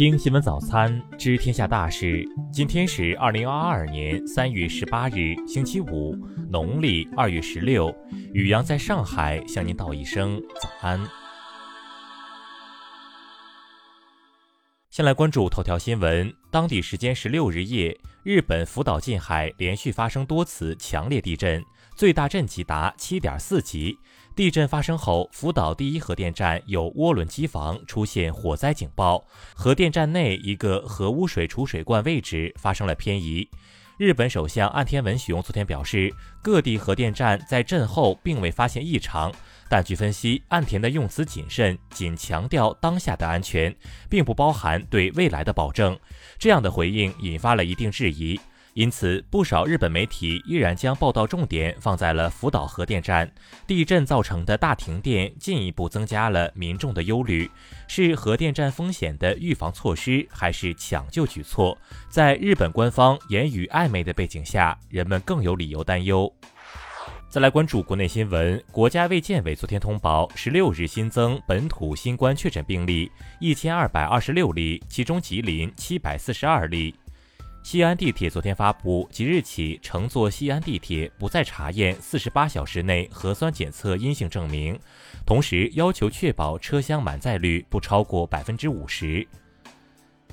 听新闻早餐知天下大事。今天是二零二二年三月十八日，星期五，农历二月十六。雨阳在上海向您道一声早安。先来关注头条新闻。当地时间十六日夜，日本福岛近海连续发生多次强烈地震，最大震级达七点四级。地震发生后，福岛第一核电站有涡轮机房出现火灾警报，核电站内一个核污水储水罐位置发生了偏移。日本首相岸田文雄昨天表示，各地核电站在震后并未发现异常，但据分析，岸田的用词谨慎，仅强调当下的安全，并不包含对未来的保证。这样的回应引发了一定质疑。因此，不少日本媒体依然将报道重点放在了福岛核电站。地震造成的大停电进一步增加了民众的忧虑：是核电站风险的预防措施，还是抢救举措？在日本官方言语暧昧的背景下，人们更有理由担忧。再来关注国内新闻，国家卫健委昨天通报，十六日新增本土新冠确诊病例一千二百二十六例，其中吉林七百四十二例。西安地铁昨天发布，即日起乘坐西安地铁不再查验四十八小时内核酸检测阴性证明，同时要求确保车厢满载率不超过百分之五十。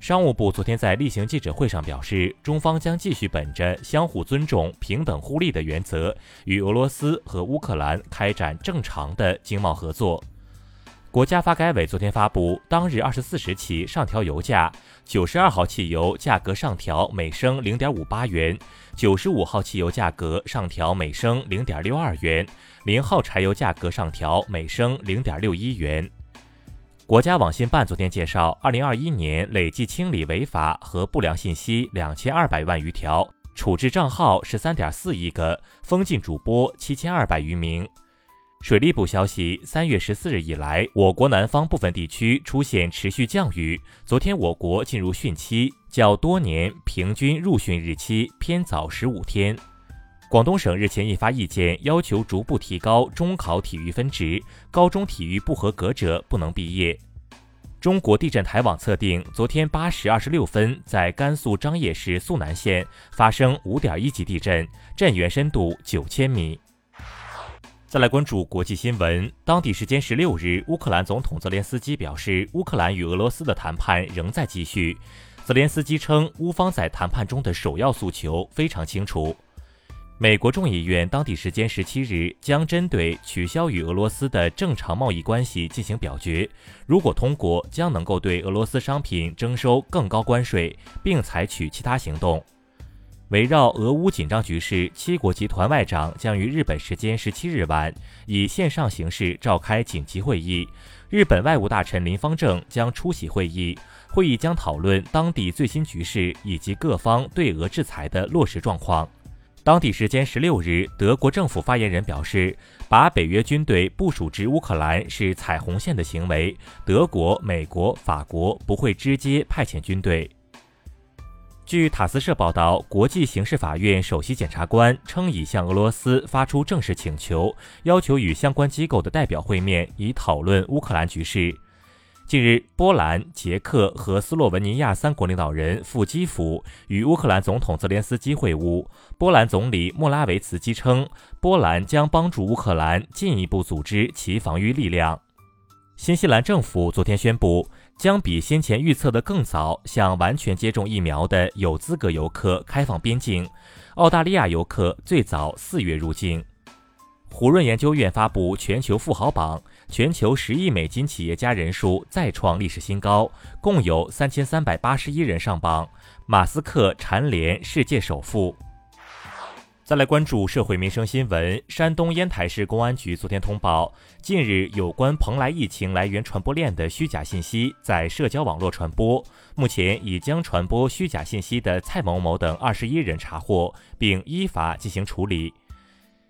商务部昨天在例行记者会上表示，中方将继续本着相互尊重、平等互利的原则，与俄罗斯和乌克兰开展正常的经贸合作。国家发改委昨天发布，当日二十四时起上调油价：九十二号汽油价格上调每升零点五八元，九十五号汽油价格上调每升零点六二元，零号柴油价格上调每升零点六一元。国家网信办昨天介绍，二零二一年累计清理违法和不良信息两千二百万余条，处置账号十三点四亿个，封禁主播七千二百余名。水利部消息，三月十四日以来，我国南方部分地区出现持续降雨。昨天，我国进入汛期，较多年平均入汛日期偏早十五天。广东省日前印发意见，要求逐步提高中考体育分值，高中体育不合格者不能毕业。中国地震台网测定，昨天八时二十六分，在甘肃张掖市肃南县发生五点一级地震，震源深度九千米。再来关注国际新闻。当地时间十六日，乌克兰总统泽连斯基表示，乌克兰与俄罗斯的谈判仍在继续。泽连斯基称，乌方在谈判中的首要诉求非常清楚。美国众议院当地时间十七日将针对取消与俄罗斯的正常贸易关系进行表决，如果通过，将能够对俄罗斯商品征收更高关税，并采取其他行动。围绕俄乌紧张局势，七国集团外长将于日本时间十七日晚以线上形式召开紧急会议。日本外务大臣林方正将出席会议，会议将讨论当地最新局势以及各方对俄制裁的落实状况。当地时间十六日，德国政府发言人表示，把北约军队部署至乌克兰是踩红线的行为，德国、美国、法国不会直接派遣军队。据塔斯社报道，国际刑事法院首席检察官称已向俄罗斯发出正式请求，要求与相关机构的代表会面，以讨论乌克兰局势。近日，波兰、捷克和斯洛文尼亚三国领导人赴基辅与乌克兰总统泽连斯基会晤。波兰总理莫拉维茨基称，波兰将帮助乌克兰进一步组织其防御力量。新西兰政府昨天宣布。将比先前预测的更早向完全接种疫苗的有资格游客开放边境，澳大利亚游客最早四月入境。胡润研究院发布全球富豪榜，全球十亿美金企业家人数再创历史新高，共有三千三百八十一人上榜，马斯克蝉联世界首富。再来关注社会民生新闻。山东烟台市公安局昨天通报，近日有关蓬莱疫情来源传播链的虚假信息在社交网络传播，目前已将传播虚假信息的蔡某某等二十一人查获，并依法进行处理。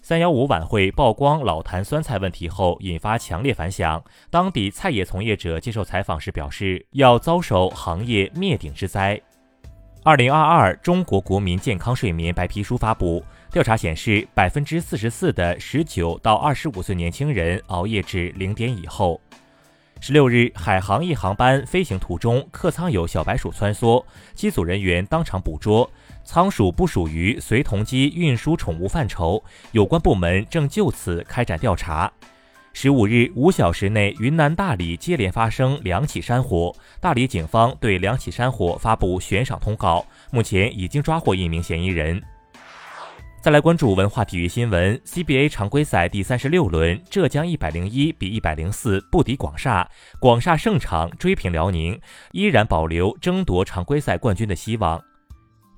三幺五晚会曝光老坛酸菜问题后，引发强烈反响。当地菜业从业者接受采访时表示，要遭受行业灭顶之灾。二零二二中国国民健康睡眠白皮书发布。调查显示，百分之四十四的十九到二十五岁年轻人熬夜至零点以后。十六日，海航一航班飞行途中，客舱有小白鼠穿梭，机组人员当场捕捉，仓鼠不属于随同机运输宠物范畴，有关部门正就此开展调查。十五日五小时内，云南大理接连发生两起山火，大理警方对两起山火发布悬赏通告，目前已经抓获一名嫌疑人。再来关注文化体育新闻，CBA 常规赛第三十六轮，浙江一百零一比一百零四不敌广厦，广厦胜场追平辽宁，依然保留争夺常规赛冠军的希望。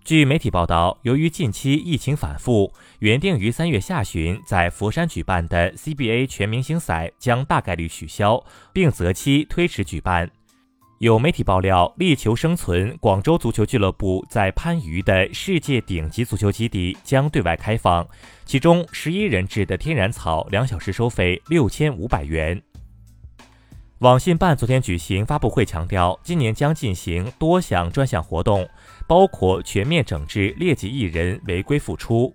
据媒体报道，由于近期疫情反复，原定于三月下旬在佛山举办的 CBA 全明星赛将大概率取消，并择期推迟举办。有媒体爆料，力求生存，广州足球俱乐部在番禺的世界顶级足球基地将对外开放，其中十一人制的天然草两小时收费六千五百元。网信办昨天举行发布会，强调今年将进行多项专项活动，包括全面整治劣迹艺人违规复出。